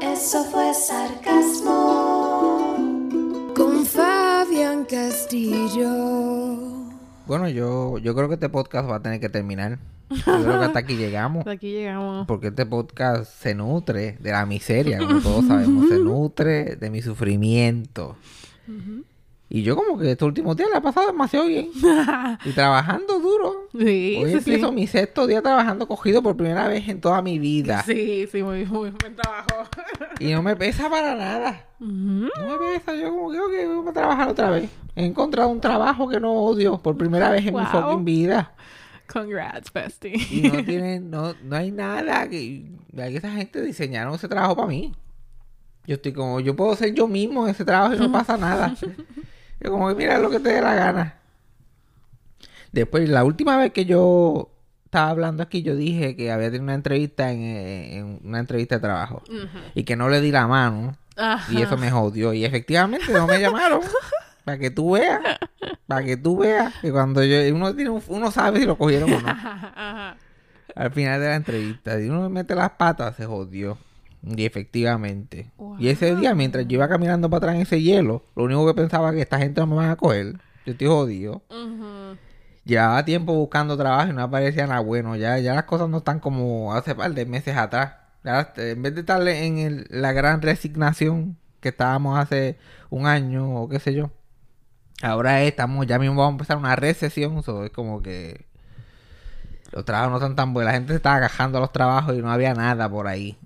Eso fue sarcasmo con Fabián Castillo. Bueno, yo, yo creo que este podcast va a tener que terminar. Yo creo que hasta aquí llegamos. Hasta aquí llegamos. Porque este podcast se nutre de la miseria, como todos sabemos. Se nutre de mi sufrimiento. Y yo como que estos últimos días la he pasado demasiado bien. y trabajando duro. Sí, Hoy sí, empiezo sí. mi sexto día trabajando cogido por primera vez en toda mi vida. Sí, sí, muy, muy buen trabajo. Y no me pesa para nada. No me pesa. Yo como que, ok, vamos a trabajar otra vez. He encontrado un trabajo que no odio por primera vez en mi fucking vida. Congrats, bestie. Y no tienen, no, no hay nada que, que esa gente diseñaron ese trabajo para mí. Yo estoy como, yo puedo ser yo mismo en ese trabajo y no pasa nada. Yo como que mira lo que te dé la gana. Después, la última vez que yo estaba hablando aquí, yo dije que había tenido una entrevista en, en una entrevista de trabajo. Y que no le di la mano. Ajá. Y eso me jodió. Y efectivamente no me llamaron. para que tú veas. Para que tú veas que cuando yo, uno, tiene un- uno sabe si lo cogieron o no. Ajá. Al final de la entrevista, si uno mete las patas, se jodió. Y efectivamente. Y ese día, mientras yo iba caminando para atrás en ese hielo, lo único que pensaba que esta gente no me van a coger. Yo estoy jodido. Llevaba tiempo buscando trabajo y no aparecía nada bueno. Ya, ya las cosas no están como hace par de meses atrás. Ya, este, en vez de estar en el- la gran resignación que estábamos hace un año o qué sé yo. Ahora estamos, ya mismo vamos a empezar una recesión. so, es como que los trabajos no están tan buenos. La gente se estaba agajando a los trabajos y no había nada por ahí.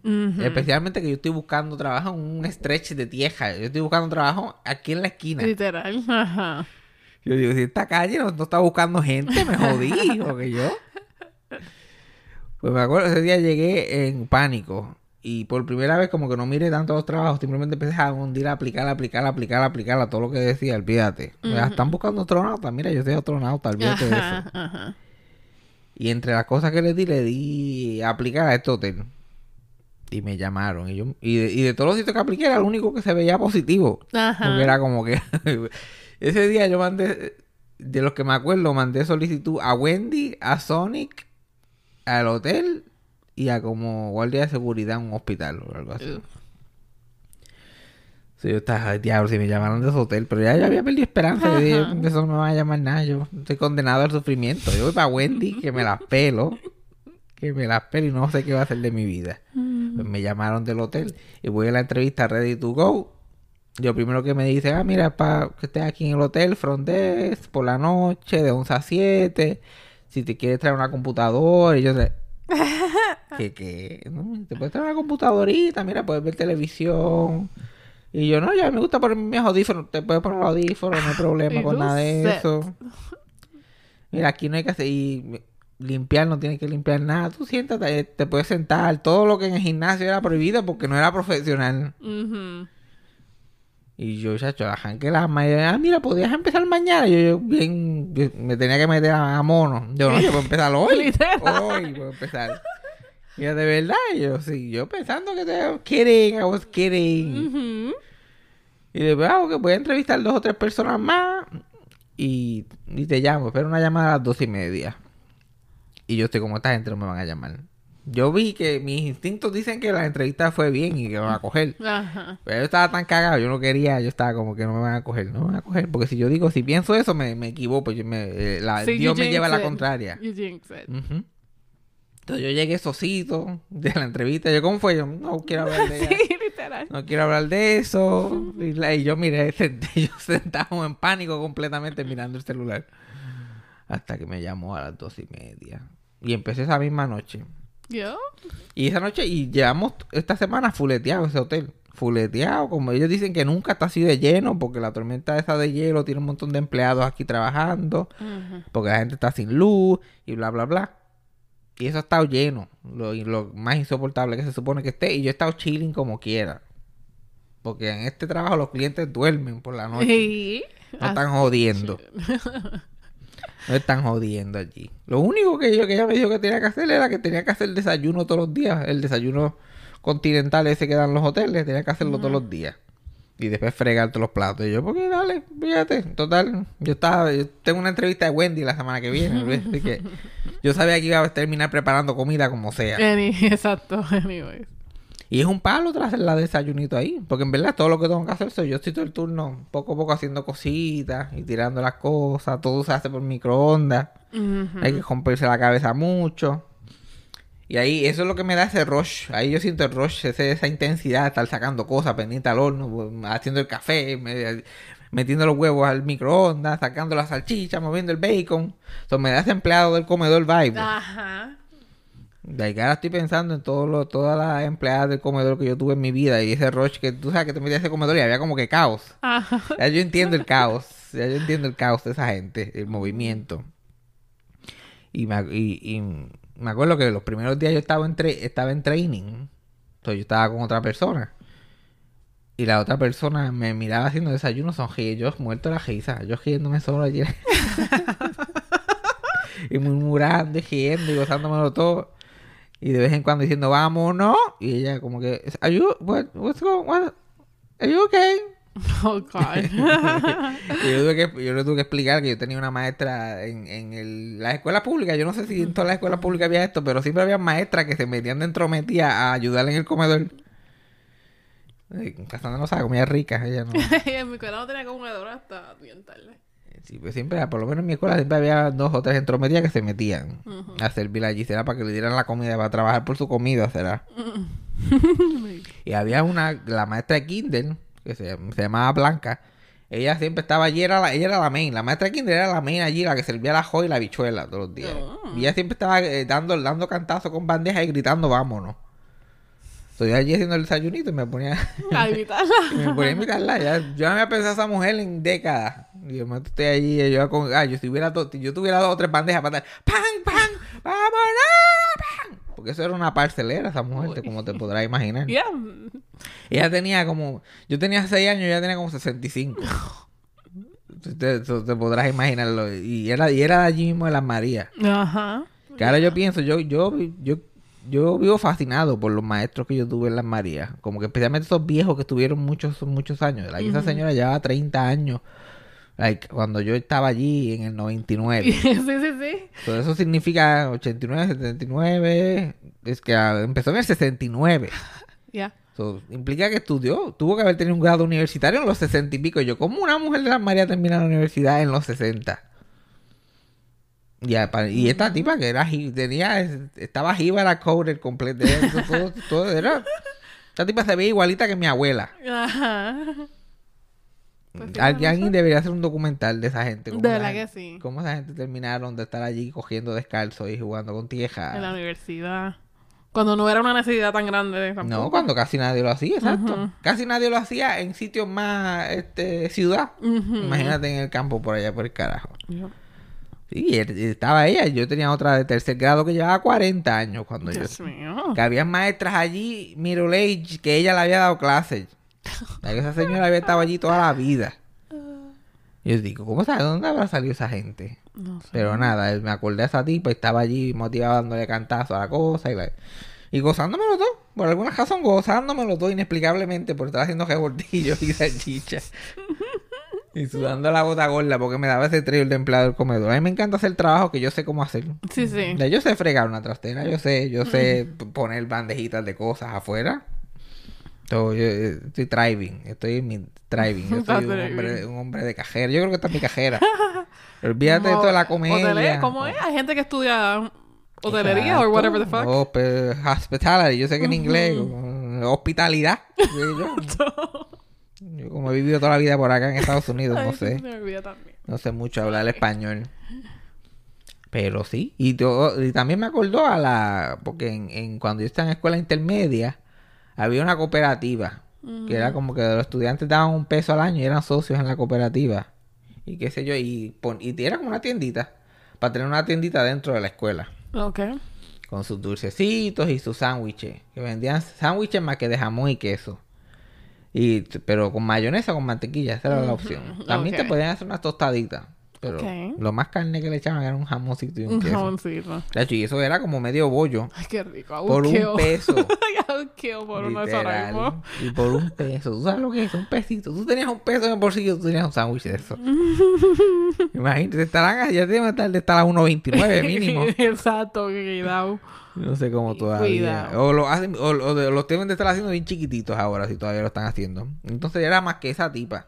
Especialmente que yo estoy buscando trabajo en un stretch de tierra. Yo estoy buscando trabajo aquí en la esquina. Literal. Ajá. Yo digo, si esta calle no, no está buscando gente, me jodí, porque yo. Pues me acuerdo, ese día llegué en pánico. Y por primera vez como que no mire tanto los trabajos, simplemente empecé a hundir, a aplicar, a aplicar, a aplicar, a aplicar a todo lo que decía, olvídate. Ya están buscando astronautas, mira, yo soy astronauta, olvídate de eso. ajá. Y entre las cosas que le di, le di a aplicar a este hotel. Y me llamaron. Y, yo, y, de, y de todos los sitios que apliqué era el único que se veía positivo. Ajá. Porque era como que... ese día yo mandé... De los que me acuerdo, mandé solicitud a Wendy, a Sonic, al hotel y a como guardia de seguridad en un hospital o algo así. Uf. Sí, yo estaba, "Ay, diablo, si me llamaron de ese hotel, pero ya, ya había perdido esperanza. Yo dije, eso no me van a llamar nada. Yo estoy condenado al sufrimiento. Yo voy para Wendy, que me las pelo. Que me las pelo y no sé qué va a hacer de mi vida. Pues me llamaron del hotel y voy a la entrevista ready to go. Yo primero que me dice, ah, mira, para que estés aquí en el hotel, front desk, por la noche, de 11 a 7. Si te quieres traer una computadora, y yo sé, que, que, no, te puedes traer una computadorita, mira, puedes ver televisión. Y yo, no, ya me gusta poner mis audífonos, te puedes poner los audífonos, no hay problema con nada de eso. Mira, aquí no hay que hacer, y limpiar, no tienes que limpiar nada, tú siéntate, te puedes sentar, todo lo que en el gimnasio era prohibido porque no era profesional. Ujú. Y yo, chacho, ajá, que la madre, ah, mira, podías empezar mañana. Yo, yo bien, yo me tenía que meter a, mono. Yo, no, yo puedo empezar hoy. Hoy puedo empezar. Y yo, de verdad, yo, sí, yo pensando que te kidding, I was kidding. Ujú. Y después, ah, que voy a entrevistar dos o tres personas más. y, y te llamo, espero una llamada a las dos y media. Y yo estoy como esta gente no me van a llamar. Yo vi que mis instintos dicen que la entrevista fue bien y que me van a coger. Ajá. Pero yo estaba tan cagado, yo no quería, yo estaba como que no me van a coger, no me van a coger. Porque si yo digo, si pienso eso, me, me equivoco, yo me, eh, la- Sí, Dios me lleva a la contraria. You jinx it. Ujú. Entonces yo llegué sosito de la entrevista. Yo, ¿cómo fue? Yo no quiero hablar de ella. Sí, literal. No quiero hablar de eso. Y, la- y yo miré, senté- yo sentado en pánico completamente mirando el celular. Hasta que me llamó a las dos y media. Y empecé esa misma noche. Yo. Y esa noche, y llevamos esta semana fuleteado ese hotel. Fuleteado, como ellos dicen que nunca está así de lleno, porque la tormenta esa de hielo tiene un montón de empleados aquí trabajando, porque la gente está sin luz y bla, bla, bla. Y eso ha estado lleno, lo, lo más insoportable que se supone que esté. Y yo he estado chilling como quiera. Porque en este trabajo los clientes duermen por la noche. Sí. No están jodiendo. No están jodiendo allí. Lo único que yo que ella me dijo que tenía que hacer era que tenía que hacer desayuno todos los días. El desayuno continental ese que dan los hoteles, tenía que hacerlo todos los días. Y después fregar todos los platos. Y yo, porque dale, fíjate. Total, yo estaba, yo tengo una entrevista de Wendy la semana que viene. así que yo sabía que iba a terminar preparando comida como sea. Exacto. Anyways. Y es un palo tras la desayunito ahí. Porque en verdad todo lo que tengo que hacer soy yo estoy todo el turno poco a poco haciendo cositas y tirando las cosas. Todo se hace por microondas. Hay que romperse la cabeza mucho. Y ahí eso es lo que me da ese rush. Ahí yo siento el rush, ese- esa intensidad estar sacando cosas pendiente al horno, pues, haciendo el café, me- metiendo los huevos al microondas, sacando la salchicha, moviendo el bacon. Entonces me da ese empleado del comedor vibe. Ajá. De ahí que ahora estoy pensando en todo lo, todas las empleadas del comedor que yo tuve en mi vida y ese rush que tú sabes que te metías ese comedor y había como que caos. Ajá. Ya yo entiendo el caos. Ya yo entiendo el caos de esa gente, el movimiento. Y me, y, y me acuerdo que los primeros días yo estaba en, estaba en training. Entonces yo estaba con otra persona. Y la otra persona me miraba haciendo desayuno, sonríe. Yo muerto la risa. Yo riéndome solo allí. y murmurando y riendo y gozándomelo todo. Y de vez en cuando diciendo, vámonos. Y ella como que, ¿Are you, what, what's going, what? Oh, God. Yo, tuve que, yo le tuve que explicar que yo tenía una maestra en, en el, la escuela pública. Yo no sé si en todas las escuelas públicas había esto, pero siempre había maestras que se metían de entrometida a ayudar en el comedor. Cassandra no sabe, comida rica. Ella no. en mi escuela no tenía comedor hasta bien tarde. Sí, pues siempre, por lo menos en mi escuela, siempre había dos o tres entrometidas que se metían a servir allí. Será para que le dieran la comida, para trabajar por su comida, será. y había una, la maestra de Kinder, que se, se llamaba Blanca. Ella siempre estaba allí, era la, ella era la main. La maestra de Kinder era la main allí, la que servía la joy y la bichuela todos los días. Y ella siempre estaba eh, dando, dando cantazos con bandejas y gritando, vámonos. Estoy allí haciendo el desayunito y me ponía... A invitarla. Y me ponía a imitarla. Ya, yo no había pensado a esa mujer en décadas. Y momento estoy allí y yo con. Ah, yo si yo tuviera dos o tres bandejas para dar. ¡Pam, pam! ¡Vámonos! ¡Pam! Porque eso era una parcelera, esa mujer, como te podrás imaginar. Yeah. Ella tenía como. Yo tenía seis años y ella tenía como 65. Te, te, te podrás imaginarlo. Y era, y era allí mismo de las Marías. Ajá. Que ahora yo pienso, yo, yo, yo, yo vivo fascinado por los maestros que yo tuve en las Marías. Como que especialmente esos viejos que estuvieron muchos, muchos años. Like, Esa señora llevaba 30 años. Like, cuando yo estaba allí en el 99. sí, sí, sí. So, eso significa 89, 79. Es que ah, empezó en el 69. Ya. So, implica que estudió. Tuvo que haber tenido un grado universitario en los 60 y pico. Y yo, ¿cómo una mujer de las Marías termina la universidad en los 60? Ya, pa- y esta tipa que era tenía estaba jíbara coder completo todo, todo era esta tipa se ve igualita que mi abuela Ajá. Alguien, no alguien debería hacer un documental de esa gente cómo De esa verdad gente- que sí. cómo esa gente terminaron de estar allí cogiendo descalzo y jugando con tieja En la universidad. Cuando no era una necesidad tan grande tampoco. no cuando casi nadie lo hacía exacto casi nadie lo hacía en sitios más este ciudad imagínate en el campo por allá por el carajo sí y él- y estaba ella yo tenía otra de tercer grado que llevaba 40 años cuando yo Dios mío. que había maestras allí, middle age, que ella le había dado clases. Esa señora había estado allí toda la vida. Y yo digo, ¿cómo sabe dónde habrá salido esa gente? No sé. Pero nada, me acordé de esa tipa y estaba allí motivada dándole cantazo a la cosa y, la- y gozándomelo todo. Por alguna razón gozándomelo todo inexplicablemente por estar haciendo revoltillos y salchichas. Y sudando la gota gorda porque me daba ese trío de empleado del comedor. A mí me encanta hacer trabajo que yo sé cómo hacer. Sí, sí. Yo sé fregar una trastera, yo sé, yo sé poner bandejitas de cosas afuera. Yo estoy driving, estoy en mi driving. Yo soy un hombre, un hombre de cajera. Yo creo que esta es mi cajera. Olvídate de toda la comedia. hotelería, ¿Cómo es? Hay gente que estudia hotelería o whatever the fuck. Oh, hospitality, yo sé que en inglés, hospitalidad. Yo, yo- yo como he vivido toda la vida por acá en Estados Unidos, no sé. me también. No sé mucho hablar español. Pero sí. Y, to- y también me acordó a la... Porque en, en- cuando yo estaba en escuela intermedia, había una cooperativa. Que era como que los estudiantes daban un peso al año y eran socios en la cooperativa. Y qué sé yo. Y, pon- y era como una tiendita. Para tener una tiendita dentro de la escuela. Ok. Con sus dulcecitos y sus sándwiches. Que vendían sándwiches más que de jamón y queso. Y, pero con mayonesa o con mantequilla, esa era la opción. También te podían hacer unas tostaditas. Pero lo más carne que le echaban era un jamoncito y un Un queso. jamoncito. De hecho, y eso era como medio bollo. Ay, qué rico. Por un peso. Would kill por literal. mismo. Y por un peso. ¿Tú sabes lo que es? Un pesito. Tú tenías un peso en el bolsillo, tú tenías un sándwich de eso. Imagínate, estarán, ya deben estar de estar a 1.29 mínimo. Exacto, cuidado. No sé cómo todavía. Cuidado. O lo hacen, o, o los deben de estar haciendo bien chiquititos ahora, si todavía lo están haciendo. Entonces era más que esa tipa.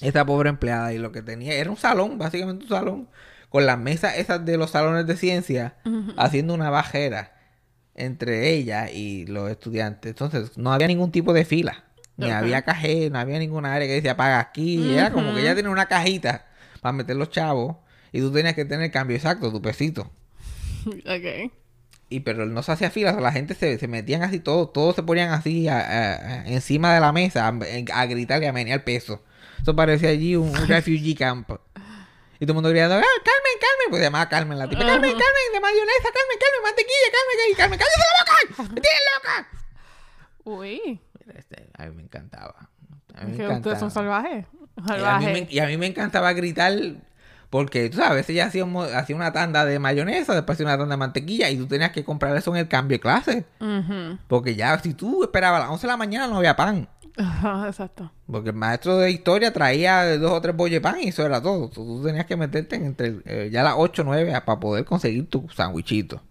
Esa pobre empleada. Y lo que tenía era un salón, básicamente un salón. Con las mesas esas de los salones de ciencia. Haciendo una bajera entre ella y los estudiantes. Entonces no había ningún tipo de fila. Ni había cajero, no había ninguna área que decía paga aquí. Era como que ella tenía una cajita para meter los chavos. Y tú tenías que tener el cambio exacto, tu pesito. Ok. Y pero no se hacía fila, o sea, la gente se, se metían así, todos, todos se ponían así a- a- a- encima de la mesa a, a gritar y a menear peso. Eso parecía allí un, un refugee camp. Y todo el mundo gritando, ¡Ah, Carmen, Carmen! Pues llamaba Carmen la tipa. Carmen, Carmen, de mayonesa, Carmen, Carmen, mantequilla, Carmen, Carmen, cállate la boca, me tienes loca. Uy. Este, a mí me encantaba. A mí me Que ustedes son encantaba. salvajes. Y a, mí Salvajes. me, y a mí me encantaba gritar porque, tú sabes, a veces ya hacíamos, hacía una tanda de mayonesa, después hacía una tanda de mantequilla y tú tenías que comprar eso en el cambio de clase. Ujú. Porque ya, si tú esperabas a las 11 de la mañana, no había pan. Ajá, exacto. Porque el maestro de historia traía dos o tres bolles de pan y eso era todo. Tú, tenías que meterte entre eh, ya las 8 o 9 para poder conseguir tu sandwichito.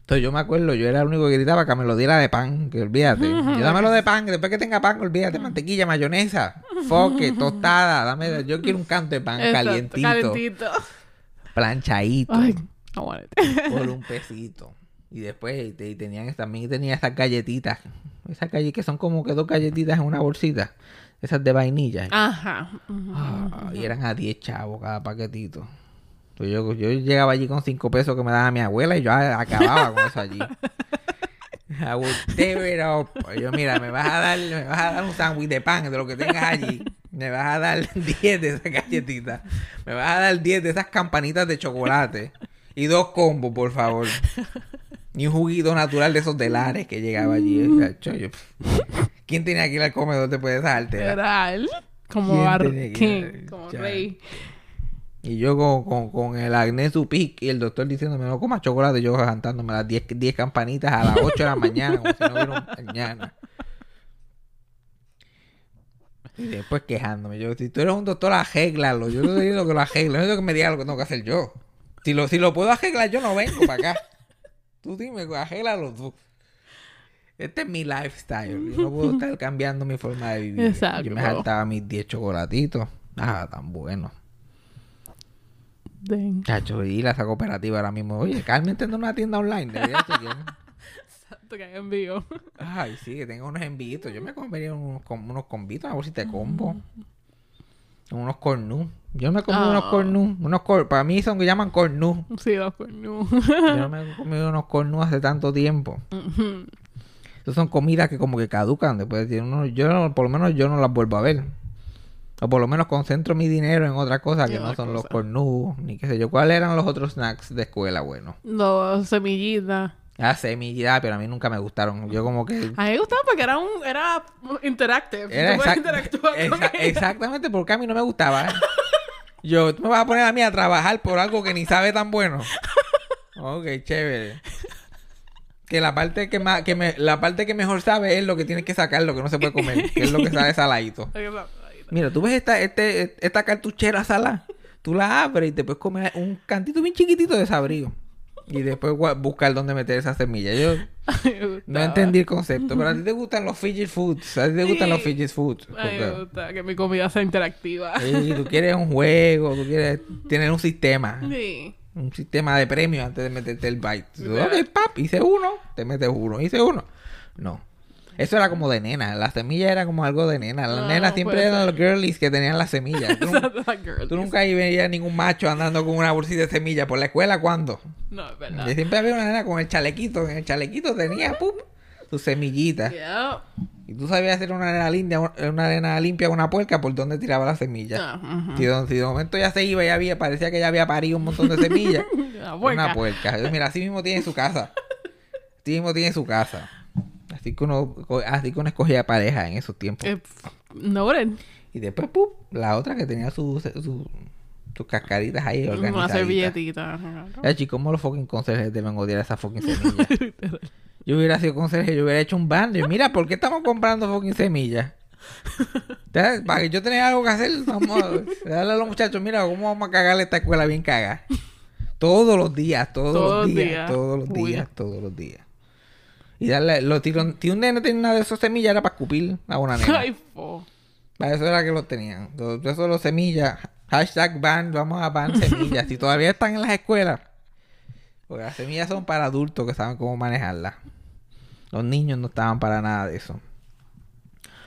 Entonces yo me acuerdo, yo era el único que gritaba que me lo diera de pan, que olvídate. Yo dámelo de pan, que después que tenga pan, olvídate, mantequilla, mayonesa, foque, tostada, dame, yo quiero un canto de pan Exacto, calientito, Calentito. planchadito, Ay, por un pesito. Y después y tenían, también tenía esas galletitas, esas galletas que son como que dos galletitas en una bolsita, esas de vainilla. Ajá. Ah, y eran a 10 chavos cada paquetito. Pues yo, yo llegaba allí con 5 pesos que me daba mi abuela y yo acababa con eso allí. I it up. Yo, mira, me vas a dar, me vas a dar un sándwich de pan de lo que tengas allí. Me vas a dar 10 de esas galletitas. Me vas a dar 10 de esas campanitas de chocolate. Y dos combos, por favor. Y un juguito natural de esos de Lares que llegaba allí. Yo, ¿Quién tenía que ir al comedor después de esa altera? Como ¿Quién Bar tiene que- King. Como rey. Y yo con, con, con el acné supic y el doctor diciéndome no comas chocolate, yo cantándome las 10 10 campanitas a las 8 de la mañana, como si no hubiera mañana. Y después quejándome. Yo, si tú eres un doctor, arréglalo. Yo no digo que lo arreglo, no digo que me diga lo que tengo que hacer yo. Si lo, si lo puedo arreglar, yo no vengo para acá. Tú dime, arréglalo tú. Este es mi lifestyle. Yo no puedo estar cambiando mi forma de vivir. Exacto. Yo me saltaba mis 10 chocolatitos. Ah, tan bueno. Dang. Chacho, ir a esa cooperativa ahora mismo. Oye, Carmen tiene una tienda online. Exacto, que hay envío. Ay, sí, que tengo unos enviditos. Yo me comería unos, unos combitos, una bolsita de combo. Unos cornú. Yo me comí unos Ah. cornú. Unos cor para mí son que llaman cornú. Sí, los cornú. Yo no me he comido unos cornú hace tanto tiempo. Esas son comidas que como que caducan después de uno, yo por lo menos yo no las vuelvo a ver. O por lo menos concentro mi dinero en otra cosa que no son los cornú, ni qué sé yo. ¿Cuáles eran los otros snacks de escuela? Bueno. Los semillitas. Ah, semillas, pero a mí nunca me gustaron. Yo como que... A mí me gustaba porque era un... Era interactive. Era exact- interactuar con exa- ella. exactamente porque a mí no me gustaba. Yo, tú me vas a poner a mí a trabajar por algo que ni sabe tan bueno. Ok, chévere. Que la parte que más, que me, la parte que mejor sabe es lo que tienes que sacar, lo que no se puede comer, que es lo que sabe saladito. Mira, tú ves esta, este, esta cartuchera salada. Tú la abres y te puedes comer un cantito bien chiquitito de sabrío. Y después buscar dónde meter esa semilla. Yo Me no entendí el concepto, pero a ti te gustan los fidget foods. A ti te gustan los fidget foods. Ay, me Porque- gusta que mi comida sea interactiva. Sí, tú quieres un juego, tú quieres tener un sistema. Sí. Un sistema de premios antes de meterte el bite. Tú, ok, pap, hice uno, te metes uno, hice uno. No. Eso era como de nena. La semilla era como algo de nena. Las Ah, nenas siempre eran ser. los girlies que tenían las semillas. Tú, tú nunca veías ningún macho andando con una bolsita de semillas por la escuela. ¿Cuándo? No, es verdad. Yo siempre había una nena con el chalequito. En el chalequito tenía pum, sus semillitas. Yeah. Y tú sabías hacer una arena limpia, una arena limpia una puerca por donde tiraba la semilla. Ah, ujú. Si, de, si de momento ya se iba y había, parecía que ya había parido un montón de semillas. La Una puerca. puerca. Mira, así mismo tiene su casa. Así mismo tiene su casa. Así que uno, así que uno escogía pareja en esos tiempos. Eh, Noted. Y después, ¡pum! La otra que tenía sus su, sus cascaritas ahí Una organizaditas. servilletita. Chicos, ¿cómo los fucking conserjes deben odiar esas fucking semillas? Yo hubiera sido conserje, yo hubiera hecho un bando. Y mira, ¿por qué estamos comprando fucking semillas? Para que yo tenga algo que hacer, vamos a darle a los muchachos, mira, ¿cómo vamos a cagarle esta escuela bien cagada? Todos los días, todos, Todos los días, días. todos los Uy. días, todos los días. Y darle, los tiros, si un nene tenía una de esas semillas era para escupir a una nena. Ay, fo. Para eso era que los tenían. Eso los semillas. Hashtag ban, vamos a ban semillas. si todavía están en las escuelas. Porque las semillas son para adultos que saben cómo manejarlas. Los niños no estaban para nada de eso.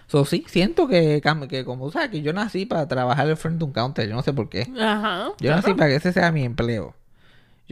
So, sí, siento que, que como sabes que yo nací para trabajar al frente de un counter. Yo no sé por qué. Ajá. Yo nací para que ese sea mi empleo.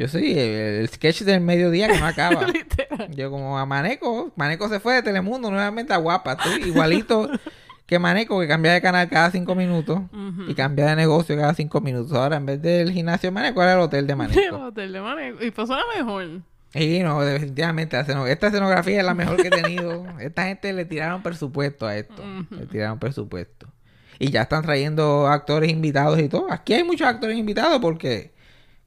Yo soy el, el sketch del mediodía que no acaba. Yo como a Maneco, Maneco se fue de Telemundo nuevamente a Guapa. Estoy igualito que Maneco que cambia de canal cada cinco minutos y cambia de negocio cada cinco minutos. Ahora en vez del gimnasio de Maneco era el hotel de Maneco. Hotel de Maneco. Y pasó la mejor. y no, definitivamente esta escenografía es la mejor que he tenido. Esta gente le tiraron presupuesto a esto. Le tiraron presupuesto. Y ya están trayendo actores invitados y todo. Aquí hay muchos actores invitados porque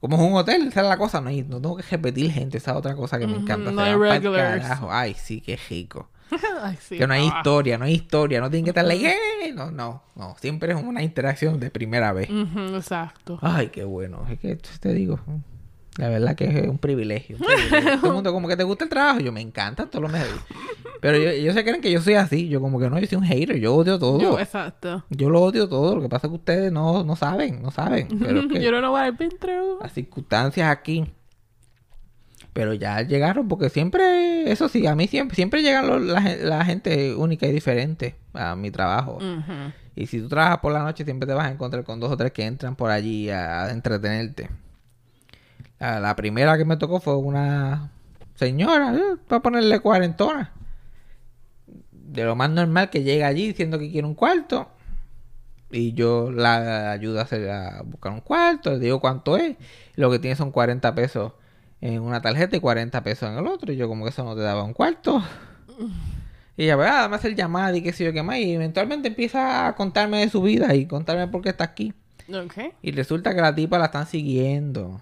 como es un hotel, esa es la cosa. No, hay- no tengo que repetir gente. Esa es otra cosa que me encanta. no hay regulars. Ay, sí, qué rico. Ay, sí. que no hay historia, no hay historia, no tienen que estar like, "Eh", no, no, no, siempre es una interacción de primera vez. Exacto. Ay, qué bueno, es que te digo, la verdad que es un privilegio. un privilegio. Todo el mundo como que te gusta el trabajo, yo me encanta todo lo mejor. Pero yo- ellos se creen que yo soy así, yo como que no, yo soy un hater, yo odio todo. Yo, Yo, exacto. lo odio todo, lo que pasa es que ustedes no, no saben, no saben. Pero es que You don't know what I've been through. las circunstancias aquí. Pero ya llegaron, porque siempre, eso sí, a mí siempre, siempre llegan los- la, gen- la gente única y diferente a mi trabajo. Y si tú trabajas por la noche, siempre te vas a encontrar con dos o tres que entran por allí a, a entretenerte. La, la primera que me tocó fue una señora, eh, para ponerle cuarentona. De lo más normal que llega allí diciendo que quiere un cuarto. Y yo la ayudo a, hacer, a buscar un cuarto, le digo cuánto es. Lo que tiene son 40 pesos en una tarjeta y 40 pesos en el otro. Y yo como que eso no te daba un cuarto. Y ella, "Ah, dame hacer llamada y qué sé yo qué más. Y eventualmente empieza a contarme de su vida y contarme por qué está aquí. Y resulta que la tipa la están siguiendo.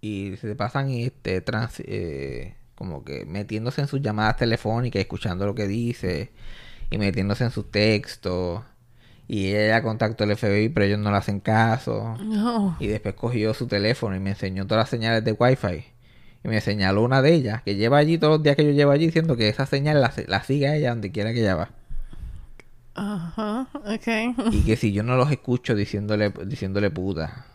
Y se pasan este trans, eh, como que metiéndose en sus llamadas telefónicas, escuchando lo que dice. Y metiéndose en sus textos. Y ella contactó al FBI, pero ellos no le hacen caso. No. Y después cogió su teléfono y me enseñó todas las señales de Wi-Fi. Y me señaló una de ellas, que lleva allí todos los días que yo llevo allí, diciendo que esa señal la, la sigue a ella donde quiera que ella va. Ajá. Ok. Y que si yo no los escucho diciéndole, diciéndole puta.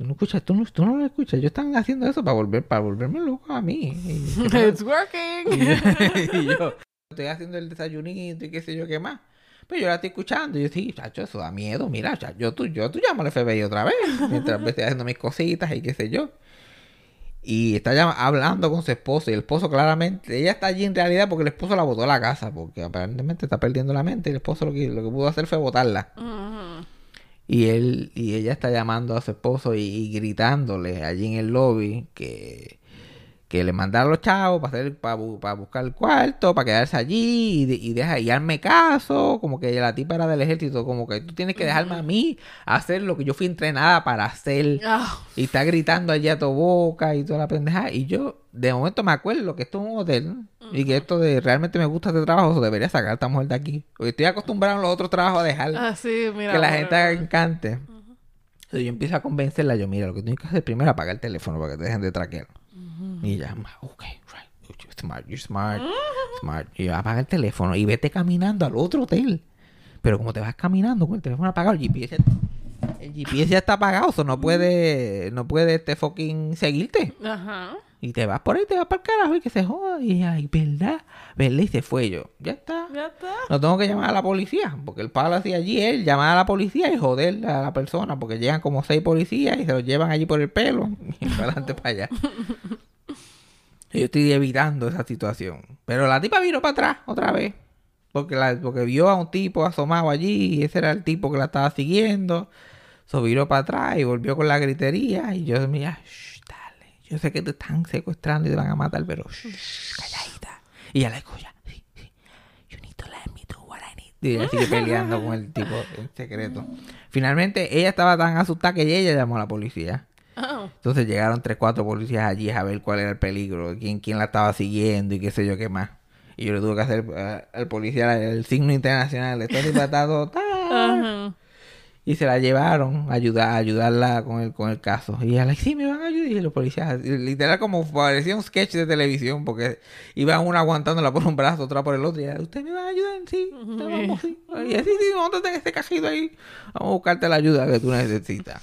Tú no escuchas, tú no, tú no lo escuchas. Ellos están haciendo eso para volver, para volverme loco a mí. Y, It's working. y yo estoy haciendo el desayunito y qué sé yo qué más. Pero yo la estoy escuchando y yo sí, chacho, eso da miedo. Mira, chacho, yo tú, yo tú llamo al FBI otra vez. Mientras estoy haciendo mis cositas y qué sé yo. Y está llama- hablando con su esposo. Y el esposo claramente, ella está allí en realidad porque el esposo la botó a la casa. Porque aparentemente está perdiendo la mente. Y el esposo lo que, lo que pudo hacer fue botarla. Ujú. Y él y ella está llamando a su esposo y, y gritándole allí en el lobby que, que le mandara a los chavos para hacer para, para buscar el cuarto, para quedarse allí y, de- y deja y darme caso, como que la tipa era del ejército, como que tú tienes que dejarme a mí hacer lo que yo fui entrenada para hacer. Ah, Y está gritando allí a tu boca y toda la pendeja. Y yo, de momento, me acuerdo que esto es un hotel. Y que esto de realmente me gusta este trabajo, so debería sacar a esta mujer de aquí. Porque estoy acostumbrado en los otros trabajos a dejar ah, sí, mira. que la bueno, gente encante. Entonces yo empiezo a convencerla. Yo, mira, lo que tienes que hacer primero es apagar el teléfono para que te dejen de traquear. Y "Ma, ok, right. You're smart, you're smart, smart. Y yo, apaga el teléfono y vete caminando al otro hotel. Pero como te vas caminando con el teléfono apagado, el GPS, el GPS ya está apagado, so no puede, no puede este fucking seguirte. Ajá. Y te vas por ahí, te vas para el carajo y que se joda. Y ay, ¿verdad? ¿Verdad? Y se fue yo. Ya está. Ya está. No tengo que llamar a la policía, porque el palo hacía allí él, llamar a la policía y joder a la persona, porque llegan como seis policías y se los llevan allí por el pelo y para adelante para allá. Yo estoy evitando esa situación. Pero la tipa vino para atrás otra vez. Porque, la, porque vio a un tipo asomado allí y ese era el tipo que la estaba siguiendo. So viró para atrás y volvió con la gritería. Y yo, mira, shh, dale. Yo sé que te están secuestrando y te van a matar, pero shh, calladita. Y ella la escucha. You need to let me do what I need. Y ella sigue peleando con el tipo en secreto. Finalmente, ella estaba tan asustada que ella llamó a la policía. Ah, Entonces llegaron tres, cuatro policías allí a ver cuál era el peligro, quién, quién la estaba siguiendo y qué sé yo qué más. Y yo le tuve que hacer eh, al policía el signo internacional, estoy patado, Ajá. y se la llevaron a ayudar, a ayudarla con el, con el caso. Y ella, like, sí, me van a ayudar. Y los policías, literal como parecía un sketch de televisión, porque iban una aguantándola por un brazo, otra por el otro. Y ella, ¿usted me va a ayudar? Sí, vamos, sí. Y así, sí, montate en este cajito ahí. Vamos a buscarte la ayuda que tú necesitas.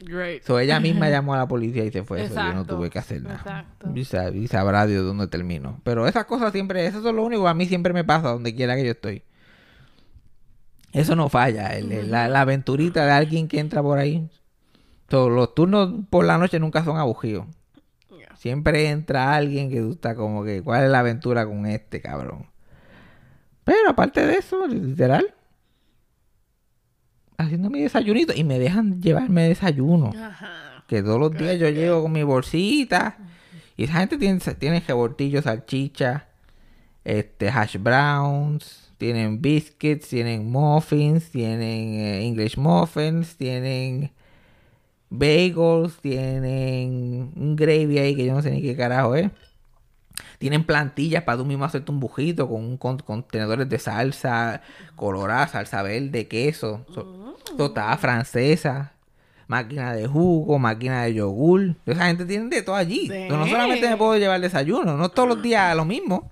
Great. So, ella misma llamó a la policía y se fue. So, yo no Exacto, tuve que hacer nada. exacto. Y, sab- y sabrá Dios dónde termino. Pero esas cosas siempre, eso es lo único que a mí siempre me pasa donde quiera que yo estoy. Eso no falla. el- el- la, la aventurita de alguien que entra por ahí. So, los turnos por la noche nunca son. Yeah. Siempre entra alguien que estás como que, ¿cuál es la aventura con este cabrón? Pero aparte de eso, literal, haciendo mi desayunito y me dejan llevarme desayuno. Ajá. Que todos los días yo llego con mi bolsita. Y esa gente tiene, tiene salchicha, este, hash browns, tienen biscuits, tienen muffins, tienen eh, English muffins, tienen bagels, tienen un gravy ahí que yo no sé ni qué carajo es. Tienen plantillas para tú mismo hacerte un bujito con, un, con contenedores de salsa colorada, salsa verde, queso, so- tostada francesa, máquina de jugo, máquina de yogur. Esa gente tiene de todo allí. Sí. No solamente me puedo llevar desayuno, no todos los días lo mismo.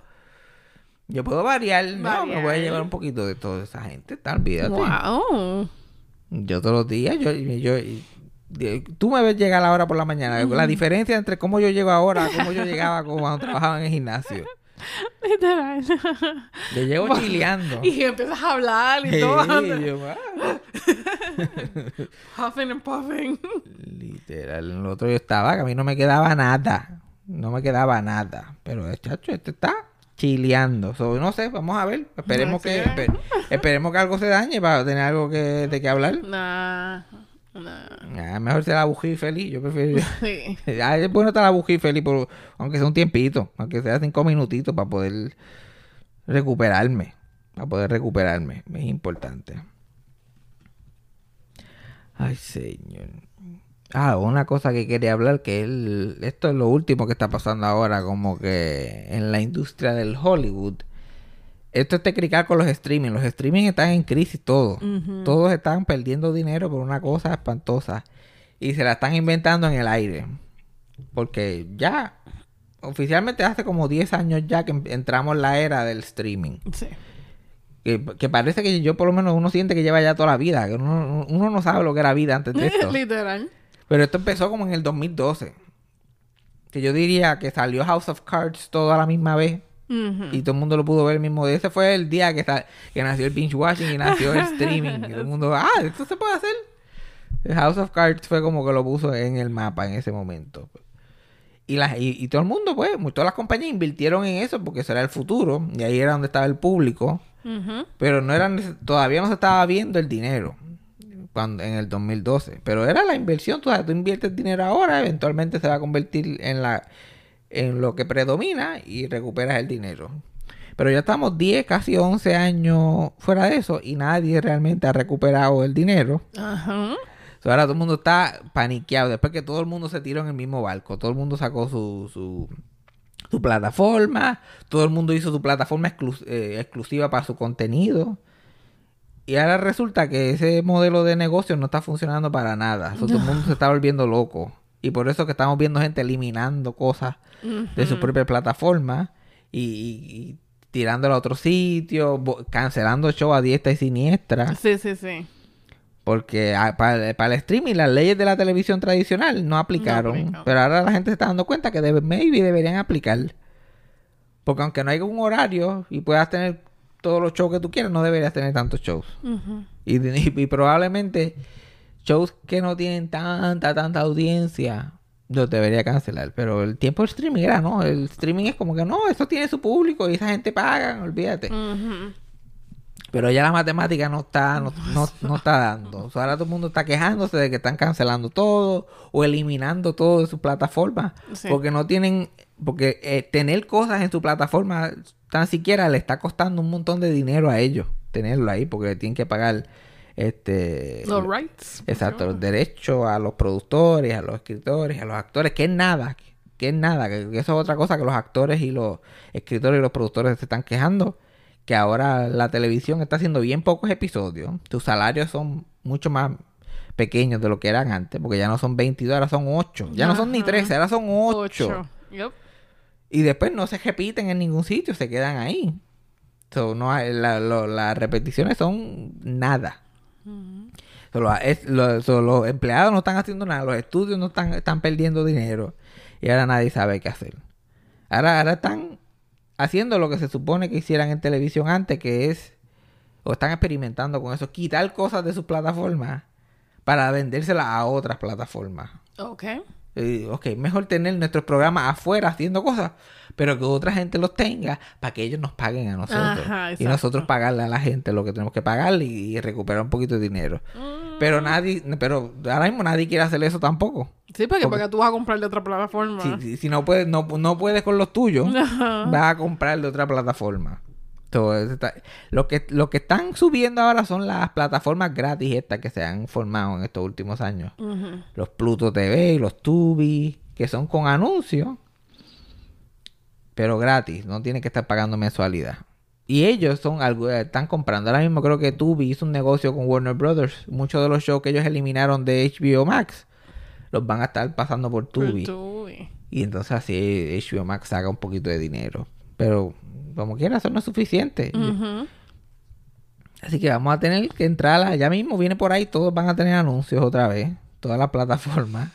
Yo puedo variar, no, me voy a llevar un poquito de toda esa gente, está, olvídate. Wow. Yo todos los días, yo, yo, tú me ves llegar ahora por la mañana. La diferencia entre cómo yo llego ahora, cómo yo llegaba cuando trabajaba en el gimnasio. Literal. Yo llego chileando. y empiezas a hablar y Sí, todo. yo, ah, Huffing and puffing. literal, en el otro yo estaba, que a mí no me quedaba nada. No me quedaba nada. Pero el chacho, este está chileando. So, no sé, vamos a ver. Esperemos que espe- esperemos que algo se dañe para tener algo que, de qué hablar. Nah. Nah. Ah, mejor ser la bujía feliz. Yo prefiero. Sí. Ah, es bueno estar la bujía feliz, por, aunque sea un tiempito, aunque sea cinco minutitos para poder recuperarme. Para poder recuperarme. Es importante. Ay, señor. Ah, una cosa que quería hablar, que el, esto es lo último que está pasando ahora, como que en la industria del Hollywood. Esto es tecricar con los streaming. Los streaming están en crisis todos. Todos están perdiendo dinero por una cosa espantosa. Y se la están inventando en el aire. Porque ya, oficialmente hace como 10 años ya que em- entramos en la era del streaming. Sí. Que, que parece que yo por lo menos uno siente que lleva ya toda la vida. Que uno, uno no sabe lo que era vida antes de esto. Literal. Pero esto empezó como en el 2012. Que yo diría que salió House of Cards todo a la misma vez. Y todo el mundo lo pudo ver el mismo día. Ese fue el día que, que nació el binge watching y nació el streaming. Y todo el mundo, ah, esto se puede hacer. El House of Cards fue como que lo puso en el mapa en ese momento. Y, la, y, y todo el mundo, pues, todas las compañías invirtieron en eso porque eso era el futuro. Y ahí era donde estaba el público. Pero no eran, todavía no se estaba viendo el dinero. cuando, en el 2012. Pero era la inversión, tú, sabes, tú inviertes dinero ahora, eventualmente se va a convertir en, la, en lo que predomina y recuperas el dinero. Pero ya estamos 10, casi 11 años fuera de eso y nadie realmente ha recuperado el dinero. Ajá. So, ahora todo el mundo está paniqueado. Después que todo el mundo se tiró en el mismo barco. Todo el mundo sacó su, su, su plataforma. Todo el mundo hizo su plataforma exclu- eh, exclusiva para su contenido. Y ahora resulta que ese modelo de negocio no está funcionando para nada. So, todo el mundo se está volviendo loco. Y por eso que estamos viendo gente eliminando cosas de su propia plataforma y, y- tirándola a otro sitio, cancelando show a diestra y siniestra. Sí, sí, sí. Porque ah, para, para el streaming las leyes de la televisión tradicional no aplicaron. pero ahora la gente se está dando cuenta que debe, maybe deberían aplicar. Porque aunque no haya un horario y puedas tener todos los shows que tú quieras, no deberías tener tantos shows. Y- y probablemente shows que no tienen tanta, tanta audiencia, los debería cancelar. Pero el tiempo del streaming era, ¿no? El streaming es como que no, eso tiene su público y esa gente paga, olvídate. Pero ya la matemática no está, no, no, no está dando. O sea, ahora todo el mundo está quejándose de que están cancelando todo o eliminando todo de su plataforma. Sí. Porque no tienen, porque eh, tener cosas en su plataforma tan siquiera le está costando un montón de dinero a ellos tenerlo ahí porque tienen que pagar este Los rights. exacto los derechos a los productores a los escritores a los actores que es nada que es nada que, que eso es otra cosa que los actores y los escritores y los productores se están quejando que ahora la televisión está haciendo bien pocos episodios tus salarios son mucho más pequeños de lo que eran antes porque ya no son 22 ahora son 8 ya no son ni Ajá. 13 ahora son 8 Ocho. Yep. y después no se repiten en ningún sitio, se quedan ahí. So, no hay- la- lo- las repeticiones son nada. Es- lo- so, los empleados no están haciendo nada, los estudios no están, están perdiendo dinero y ahora nadie sabe qué hacer. Ahora, ahora están haciendo lo que se supone que hicieran en televisión antes, que es, o están experimentando con eso, quitar cosas de sus plataformas para vendérselas a otras plataformas. Ok. Eh, ok, mejor tener nuestros programas afuera haciendo cosas, pero que otra gente los tenga para que ellos nos paguen a nosotros. Ajá, y nosotros pagarle a la gente lo que tenemos que pagarle y, y recuperar un poquito de dinero. Mm. Pero nadie, pero ahora mismo nadie quiere hacer eso tampoco. Sí, porque, Porque- porque tú vas a comprar de otra plataforma. Si, si- si no puedes, no, no puedes con los tuyos, Ajá. vas a comprar de otra plataforma. Está- lo que lo que están subiendo ahora son las plataformas gratis estas que se han formado en estos últimos años los Pluto TV los Tubi, que son con anuncios, pero gratis, no tienen que estar pagando mensualidad. Y ellos son algo, eh, están comprando. Ahora mismo creo que Tubi hizo un negocio con Warner Brothers. Muchos de los shows que ellos eliminaron de HBO Max los van a estar pasando por Tubi. Y entonces así HBO Max saca un poquito de dinero. Pero como quiera, eso no es suficiente. Así que vamos a tener que entrar a- ya mismo viene por ahí, todos van a tener anuncios otra vez, todas las plataformas.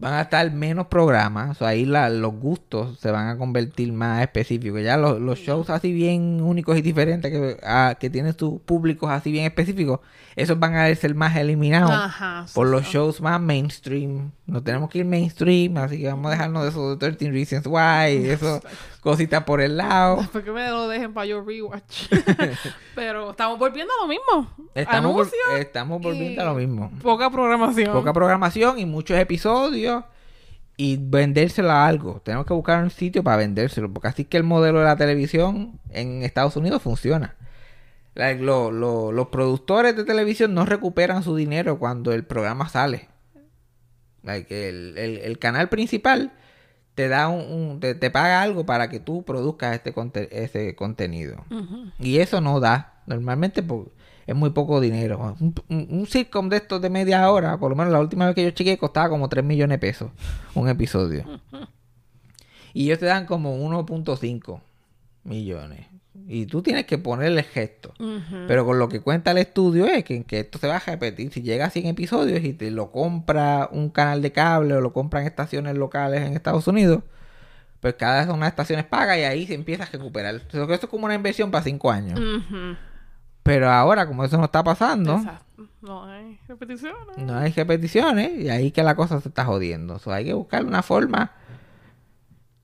Van a estar menos programas, o sea, ahí la- los gustos se van a convertir más específicos. Ya los, los shows así bien únicos y diferentes que, ah, que tienen sus públicos así bien específicos, esos van a ser más eliminados Ajá. sí, por los sí. shows más mainstream. No tenemos que ir mainstream, así que vamos a dejarnos de esos de 13 Reasons Why, eso, cositas por el lado. Después que me lo dejen para yo rewatch. Pero estamos volviendo a lo mismo. Estamos, vol- estamos volviendo a lo mismo. Poca programación. Poca programación y muchos episodios y vendérselo a algo. Tenemos que buscar un sitio para vendérselo, porque así que el modelo de la televisión en Estados Unidos funciona. Like, lo- lo- los productores de televisión no recuperan su dinero cuando el programa sale. Like, el, el- el canal principal te da un, un- te, te paga algo para que tú produzcas este conte- ese contenido. Y eso no da. Normalmente pues, es muy poco dinero. Un, un- un sitcom de estos de media hora, por lo menos la última vez que yo chequeé, costaba como 3 millones de pesos un episodio. Y ellos te dan como 1.5 millones. Y tú tienes que ponerle gesto. Ujú. Pero con lo que cuenta el estudio es que, que esto se va a repetir. Si llega a 100 episodios y te lo compra un canal de cable o lo compran estaciones locales en Estados Unidos, pues cada una de las estaciones paga y ahí se empieza a recuperar. Entonces, esto es como una inversión para 5 años. Pero ahora, como eso no está pasando, Exacto. No hay repeticiones. no hay repeticiones y ahí que la cosa se está jodiendo. So, hay que buscar una forma.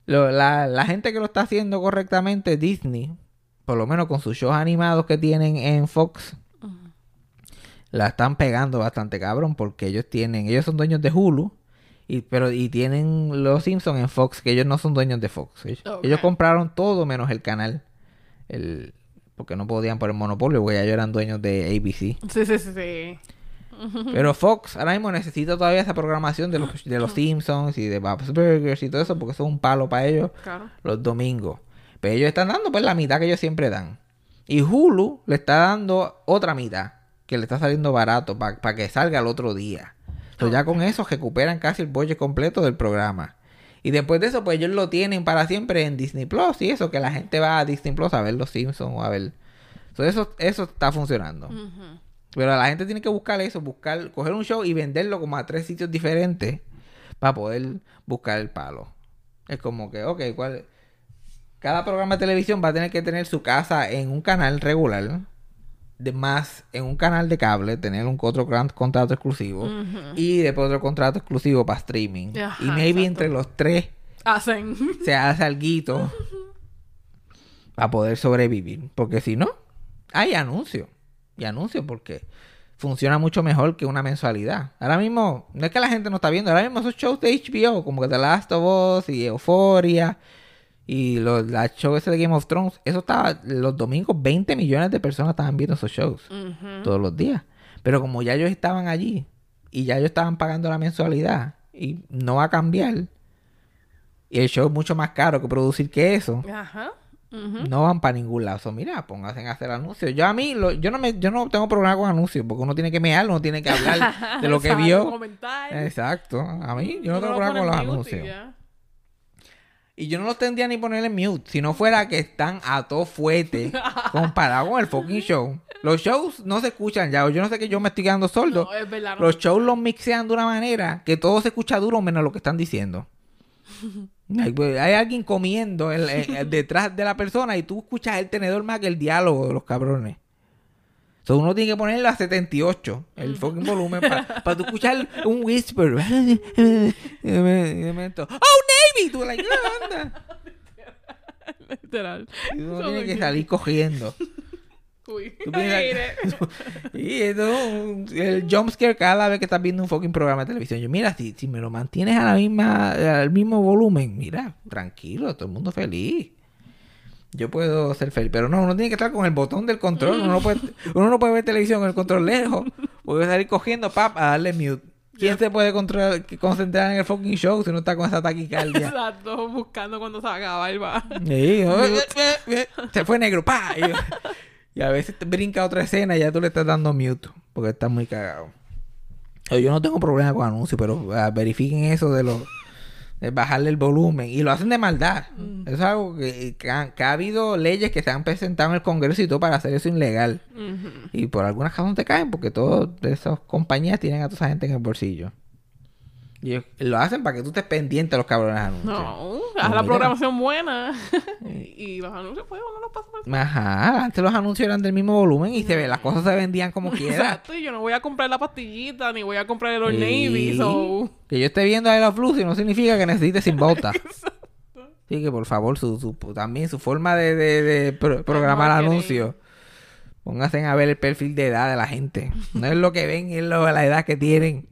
Lo- la, la gente que lo está haciendo correctamente, Disney, por lo menos con sus shows animados que tienen en Fox, la están pegando bastante cabrón porque ellos tienen, ellos son dueños de Hulu, y, pero, y tienen los Simpsons en Fox, que ellos no son dueños de Fox. Ellos, compraron todo menos el canal. El, porque no podían por el monopolio, porque ya ellos eran dueños de ABC. Sí, sí, sí, sí. Pero Fox ahora mismo necesita todavía esa programación de los, de los Simpsons y de Bob's Burgers y todo eso, porque eso es un palo para ellos Claro. los domingos. Pero ellos están dando pues la mitad que ellos siempre dan. Y Hulu le está dando otra mitad, que le está saliendo barato para que salga el otro día. Entonces ya con eso recuperan casi el budget completo del programa. Y después de eso, pues ellos lo tienen para siempre en Disney Plus y eso, que la gente va a Disney Plus a ver los Simpsons o a ver. Entonces eso, eso está funcionando. Pero la gente tiene que buscar eso, buscar, coger un show y venderlo como a tres sitios diferentes para poder buscar el palo. Es como que, ok, ¿cuál? Cada programa de televisión va a tener que tener su casa en un canal regular, de más en un canal de cable, tener un otro gran contrato exclusivo y después otro contrato exclusivo para streaming. Ajá, y maybe exacto. entre los tres Hacen. se hace alguito para poder sobrevivir. Porque si no, hay anuncios. Y anuncios porque funciona mucho mejor que una mensualidad. Ahora mismo, no es que la gente no está viendo, ahora mismo esos shows de HBO, como que The Last of Us y Euphoria y los la shows ese de Game of Thrones, eso estaba, los domingos 20 millones de personas estaban viendo esos shows todos los días. Pero como ya ellos estaban allí y ya ellos estaban pagando la mensualidad y no va a cambiar, y el show es mucho más caro que producir que eso, Ajá. No van para ningún lado. So, mira, pónganse a hacer anuncios. Yo a mí, lo- yo no me, yo no tengo problema con anuncios, porque uno tiene que mear, uno tiene que hablar de lo que vio. comentar. Exacto. A mí, yo no tengo problema con los anuncios. ya. Y yo no los tendría ni poner en mute, si no fuera que están a todo fuerte comparado con el fucking show. Los shows no se escuchan ya, yo no sé que yo me estoy quedando sordo. No, es verdad. no. Los shows los mixean de una manera que todo se escucha duro menos lo que están diciendo. Hay, pues, hay alguien comiendo el- el- detrás de la persona y tú escuchas el tenedor más que el diálogo de los cabrones. So, uno tiene que ponerlo a 78, el fucking volumen, para tú escuchar un whisper. ¡Oh, Navy! Tú, like, "Ah, anda. Literal. Y uno tiene que salir cogiendo. Uy. Tú. Y eso, un- el jumpscare cada vez que estás viendo un fucking programa de televisión. Yo, mira, si, si me lo mantienes a la misma, al mismo volumen, mira, tranquilo, todo el mundo feliz. Yo puedo ser feliz, pero no, uno tiene que estar con el botón del control. Uno no puede, uno no puede ver televisión con el control lejos. Porque salir cogiendo, pap, a darle mute. ¿Quién se puede controlar, concentrar en el fucking show si no está con esa taquicardia? Exacto, buscando cuando se acaba y va. Sí, se fue negro, pa. Y, y a veces te brinca otra escena y ya tú le estás dando mute porque estás muy cagado. Yo no tengo problema con anuncios, pero ah, verifiquen eso de los de bajarle el volumen y lo hacen de maldad. Eso es algo que, que ha, que ha habido leyes que se han presentado en el Congreso y todo para hacer eso ilegal. Y por alguna razón te caen porque todas esas compañías tienen a toda esa gente en el bolsillo. Y ellos lo hacen para que tú estés pendiente los cabrones anuncios. No, No, haz la programación buena. y los anuncios, pues, uno los pasa por Ajá, antes los anuncios eran del mismo volumen y se ve, las cosas se vendían como quiera. Exacto, y yo no voy a comprar la pastillita, ni voy a comprar el Old Sí. Navy, so... Que yo esté viendo a los Blues y no significa que necesite sin bota. Sí, que por favor, su, su- también su forma de, de- de pro- programar marketing. anuncios. Pónganse a ver el perfil de edad de la gente. No es lo que ven, es lo, la edad que tienen.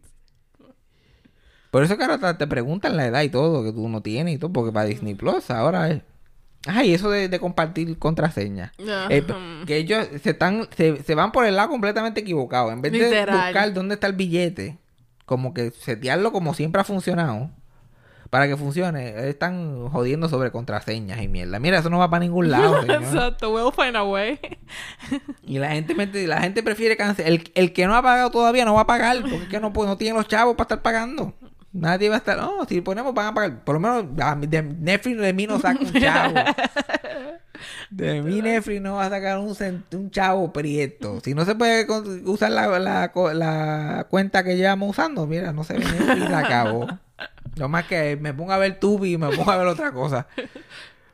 Por eso que ahora te- preguntan la edad y todo, que tú no tienes y todo, porque para Disney Plus ahora es... Ay, eso de, de compartir contraseñas. Ajá. Eh, que ellos se están se, se van por el lado completamente equivocado en vez de buscar dónde está el billete como que setearlo como siempre ha funcionado para que funcione están jodiendo sobre contraseñas y mierda mira eso no va para ningún lado. Exacto, we'll find a way. y la gente la gente prefiere cancelar el, el que no ha pagado todavía no va a pagar porque es que no puede- no tiene los chavos para estar pagando Nadie va a estar, no, si ponemos van a pagar. Por lo menos de Netflix de mí no saca un chavo. De mí Netflix no va a sacar un, un chavo prieto. Si no se puede usar la, la, la cuenta que llevamos usando, mira, no se ve Netflix, se acabó. Lo más que me pongo a ver Tubi y me pongo a ver otra cosa.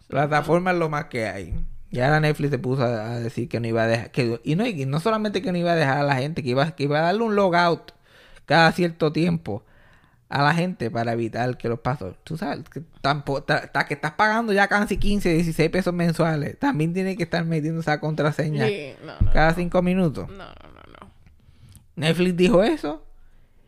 Plataforma es lo más que hay. Y ahora Netflix se puso a, a decir que no iba a dejar, que, y, no, y no solamente que no iba a dejar a la gente, que iba, que iba a darle un logout cada cierto tiempo a la gente para evitar que los pasos, tú sabes, que, tampo- ta- ta- que estás pagando ya casi 15, 16 pesos mensuales, también tiene que estar metiendo esa contraseña Sí, no, no, cada cinco minutos. no, no, no, no. Netflix dijo eso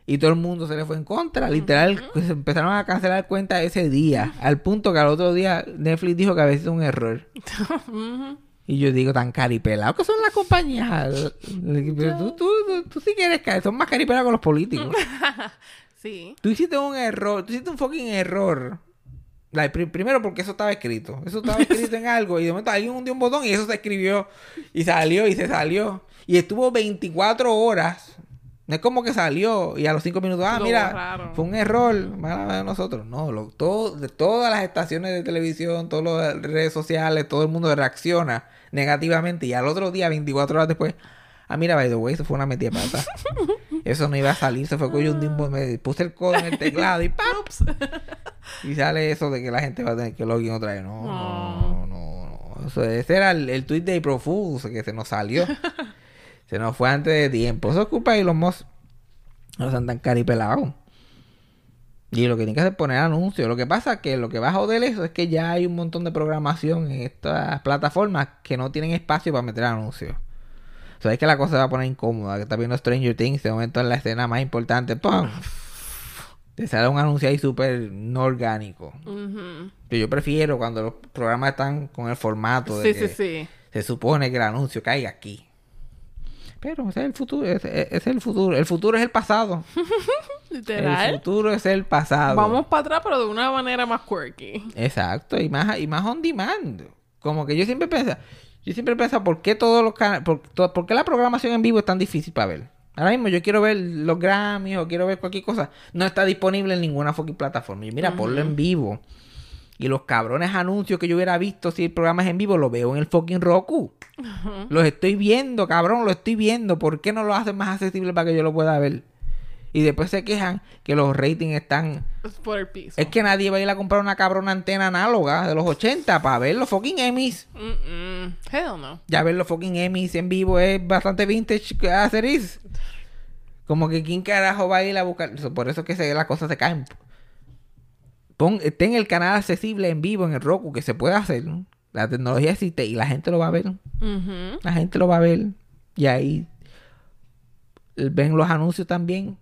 y todo el mundo se le fue en contra. Literal, pues, empezaron a cancelar cuentas ese día. Al punto que al otro día Netflix dijo que había sido un error. Ujú. Y yo digo, tan caripelados que son las compañías. Pero tú, tú, tú, tú sí quieres caer. Son más caripelados que los políticos. Sí. Tú hiciste un error. Tú hiciste un fucking error. Primero porque eso estaba escrito. Eso estaba escrito en algo. Y de momento alguien hundió un botón y eso se escribió. Y salió y se salió. Y estuvo 24 horas. No es como que salió y a los 5 minutos, ah, Lo mira, borraron. fue un error, mala de nosotros. No, lo, todo, de todas las estaciones de televisión, todas las redes sociales, todo el mundo reacciona negativamente. Y al otro día, 24 horas después, ah, mira, by the way, eso fue una metida pata. Eso no iba a salir, se fue yo un tiempo, me puse el codo en el teclado y ¡pam! Y sale eso de que la gente va a tener que login otra vez. No, no, no, no. no. Eso- ese era el, el tweet de Fools que se nos salió. se nos fue antes de tiempo. Eso es culpa de los mos. No sean tan caripelados. Y lo que tienen que hacer es poner anuncios. Lo que pasa es que lo que va a joder eso es que ya hay un montón de programación en estas plataformas que no tienen espacio para meter anuncios. O sea, es que la cosa se va a poner incómoda. Que está viendo Stranger Things, de momento en la escena más importante, ¡pum! Te sale un anuncio ahí súper no orgánico. Que yo prefiero cuando los programas están con el formato de Sí, que sí, sí. se supone que el anuncio caiga aquí. Pero ese es el futuro, ese, ese es el futuro. El futuro es el pasado. El Literal. futuro es el pasado. Vamos para atrás, pero de una manera más quirky. Exacto, y más, y más on demand. Como que yo siempre pienso, yo siempre pienso, ¿por qué todos los canales, por, to- por qué la programación en vivo es tan difícil para ver? Ahora mismo yo quiero ver los Grammys o quiero ver cualquier cosa, no está disponible en ninguna fucking plataforma. Y mira, ponlo en vivo. Y los cabrones anuncios que yo hubiera visto si el programa es en vivo, lo veo en el fucking Roku. Los estoy viendo, cabrón, lo estoy viendo. ¿Por qué no lo hacen más accesible para que yo lo pueda ver? Y después se quejan que los ratings están Es por el piso. es que nadie va a ir a comprar una cabrona antena análoga de los 80 para ver los fucking Emmys. Hell no. Ya ver los fucking Emmys en vivo es bastante vintage hacer is. Como que quién carajo va a ir a buscar. Por eso es que se, las cosas se caen. Pon, ten el canal accesible en vivo en el Roku que se puede hacer. La tecnología existe y la gente lo va a ver. La gente lo va a ver. Y ahí ven los anuncios también.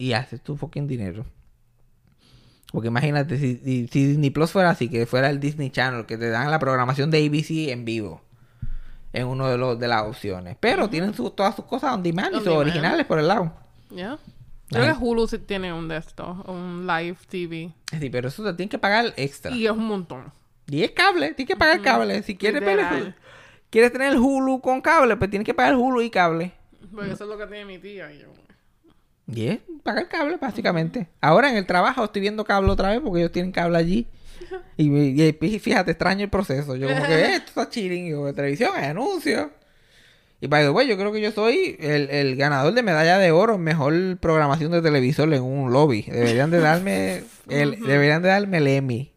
Y haces tu fucking dinero. Porque imagínate, si, si- si Disney Plus fuera así, que fuera el Disney Channel, que te dan la programación de ABC en vivo. En uno de los de las opciones. Pero tienen todas sus cosas on demand y sus originales por el lado. Ya. La Creo que Hulu sí tiene un de estos, un live TV. Sí, pero eso te tienen que pagar extra. Y es un montón. Y es cable, tienes que pagar cable. Si quieres quieres tener el Hulu con cable, pues tienes que pagar Hulu y cable. Porque eso es lo que tiene mi tía. Y yo, Y es pagar cable, básicamente. Ahora en el trabajo estoy viendo cable otra vez porque ellos tienen cable allí. Y, y- y fíjate, extraño el proceso. Yo como que "Eh, esto está chilling. Y yo, de televisión, hay anuncios. Y by the way, yo creo que yo soy el, el ganador de medalla de oro en mejor programación de televisor en un lobby. Deberían de darme el, deberían de darme el Emmy.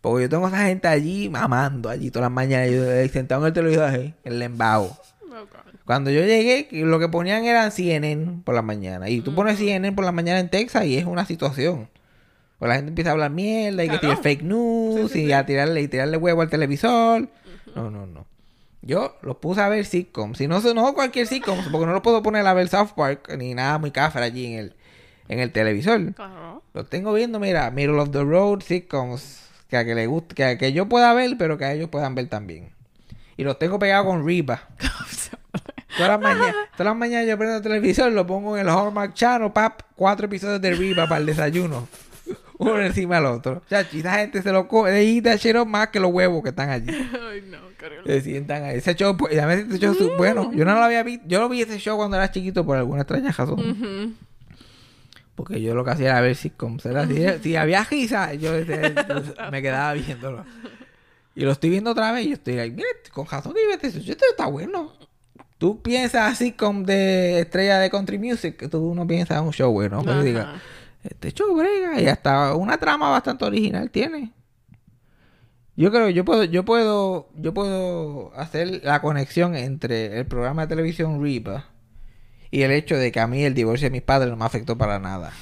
Porque yo tengo a esa gente allí mamando allí todas las mañanas. Yo eh, sentado en el televisor, ahí, el embao. oh. Cuando yo llegué, lo que ponían eran CNN por la mañana. Y tú pones CNN por la mañana en Texas y es una situación. O la gente empieza a hablar mierda y que tiene fake news Sí, sí, y sí. a tirarle, y tirarle huevo al televisor. No, no, no. Yo los puse a ver sitcoms. Si no, no cualquier sitcom, porque no lo puedo poner a ver South Park ni nada muy cafre allí en el, en el televisor. Claro. Los tengo viendo, mira, Middle of the Road sitcoms. Que a que le guste, que, a que yo pueda ver, pero que a ellos puedan ver también. Y los tengo pegados con Reba. Todas las mañanas, todas las mañanas yo prendo el televisor, lo pongo en el Hallmark Channel, pap, cuatro episodios de Reba para el desayuno. Uno encima del otro. Chachi, esa gente se lo come, de ida shit más que los huevos que están allí. Ay, no, Carol. Se sientan ahí. Ese show, pues, a veces ese show bueno, yo no lo había visto, yo lo vi ese show cuando era chiquito por alguna extraña razón. Porque yo lo que hacía era ver sitcoms. Era así, si había risa, yo este, me quedaba viéndolo. Y lo estoy viendo otra vez y yo estoy like, mira, con razón que este show este está bueno. Tú piensas así como de estrella de country music, que tú no piensas en un show bueno. Pero Ajá. diga, este show brega y hasta una trama bastante original tiene. Yo creo, yo puedo, yo puedo, yo puedo hacer la conexión entre el programa de televisión Reba y el hecho de que a mí el divorcio de mis padres no me afectó para nada.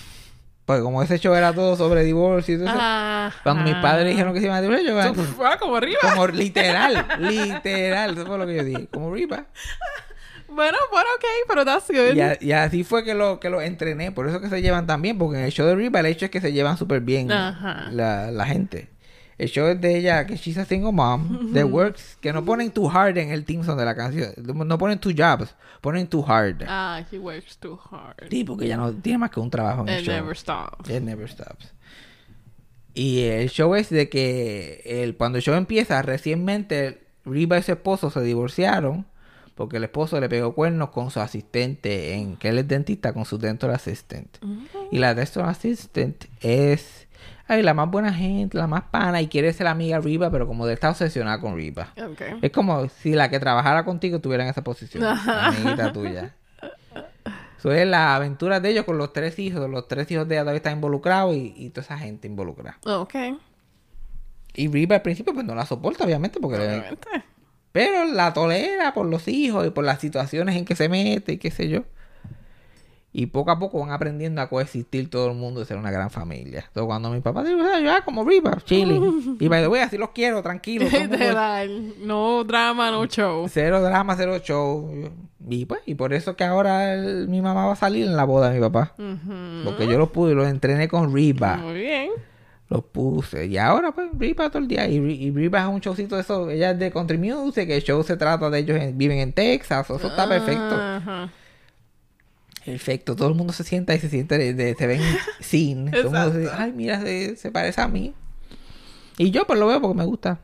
Porque como ese show era todo sobre divorcio y todo eso, Ajá. cuando mis padres dijeron que se iban a divorciar, yo fue como arriba. como literal, literal, eso fue lo que yo dije, como Reba. Bueno, bueno, ok, pero that's good. Y, a- y así fue que lo que lo entrené. Por eso que se llevan tan bien. Porque en el show de Reba el hecho es que se llevan súper bien Ajá. la, la gente. El show es de ella, que she's a single mom, the works, que no ponen too hard en el team song de la canción. No ponen too jobs, ponen too hard. Ah, he works too hard. Sí, porque ella no tiene más que un trabajo en el It show. never stops. It never stops. Y el show es de que el, cuando el show empieza, recientemente Reba y su esposo se divorciaron porque el esposo le pegó cuernos con su asistente, en que él es dentista, con su dental assistant. Y la dental assistant es ay, la más buena gente, la más pana y quiere ser amiga de Reba, pero como de está obsesionada con. Ok. Es como si la que trabajara contigo estuviera en esa posición, la amiguita tuya. Eso es la aventura de ellos con los tres hijos. Los tres hijos de ella todavía están involucrados y, y toda esa gente involucrada. Ok. Y Riva al principio pues no la soporta, obviamente, porque... le- Obviamente. Pero la tolera por los hijos y por las situaciones en que se mete y qué sé yo. Y poco a poco van aprendiendo a coexistir todo el mundo y ser una gran familia. Entonces cuando mi papá dice, "Ah, ya como Riva, chilling. y by the way, así los quiero, tranquilo. No drama, no show. Cero drama, cero show. Y pues, y por eso que ahora el- mi mamá va a salir en la boda de mi papá. Porque yo los pude, los entrené con Riva. Muy bien. Los puse. Y ahora, pues, Riva todo el día. Y, y Riva es un showcito de eso. Ella es de country music. El show se trata de ellos. en- viven en Texas. Eso está perfecto. Ajá. Perfecto. Todo el mundo se sienta y se siente, de, de- se ven sin. Todo el mundo se Exacto. ay, mira, se, se parece a mí. Y yo, pues, lo veo porque me gusta.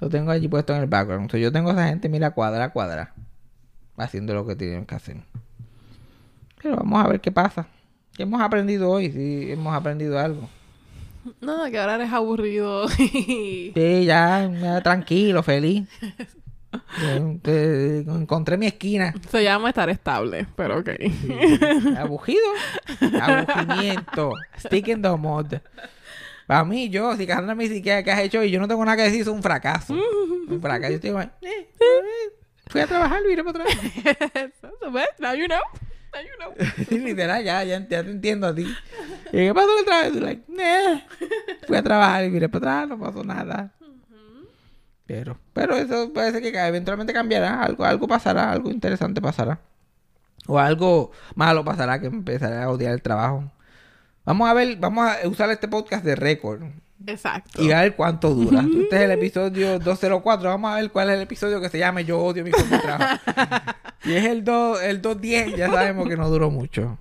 Lo tengo allí puesto en el background. Entonces, yo tengo a esa gente, mira, cuadra a cuadra. Haciendo lo que tienen que hacer. Pero vamos a ver qué pasa. ¿Qué hemos aprendido hoy? Sí, hemos aprendido algo. Nada, que ahora eres aburrido. Sí, ya, ya, tranquilo, feliz. Encontré mi esquina. Se llama estar estable, pero ok. Abugido. Aburrimiento. Stick in the mud. Para mí, yo, si Cassandra me dice ¿qué, qué has hecho y yo no tengo nada que decir, es un fracaso. un fracaso. Yo estoy igual, eh, eh, fui a trabajar, vine para atrás. So, well, now you know. Literal, ya, ya, ya te entiendo a ti. ¿Y qué pasó otra vez? Tú, like, fui a trabajar y vine para atrás, no pasó nada. Pero, pero eso parece que eventualmente cambiará, algo, algo pasará, algo interesante pasará. O algo malo pasará que empezaré a odiar el trabajo. Vamos a ver, vamos a usar este podcast de récord Exacto. y a ver cuánto dura. Este es el episodio 204. Vamos a ver cuál es el episodio que se llame Yo odio mi trabajo. Y es el, 2, el 210, ya sabemos que no duró mucho.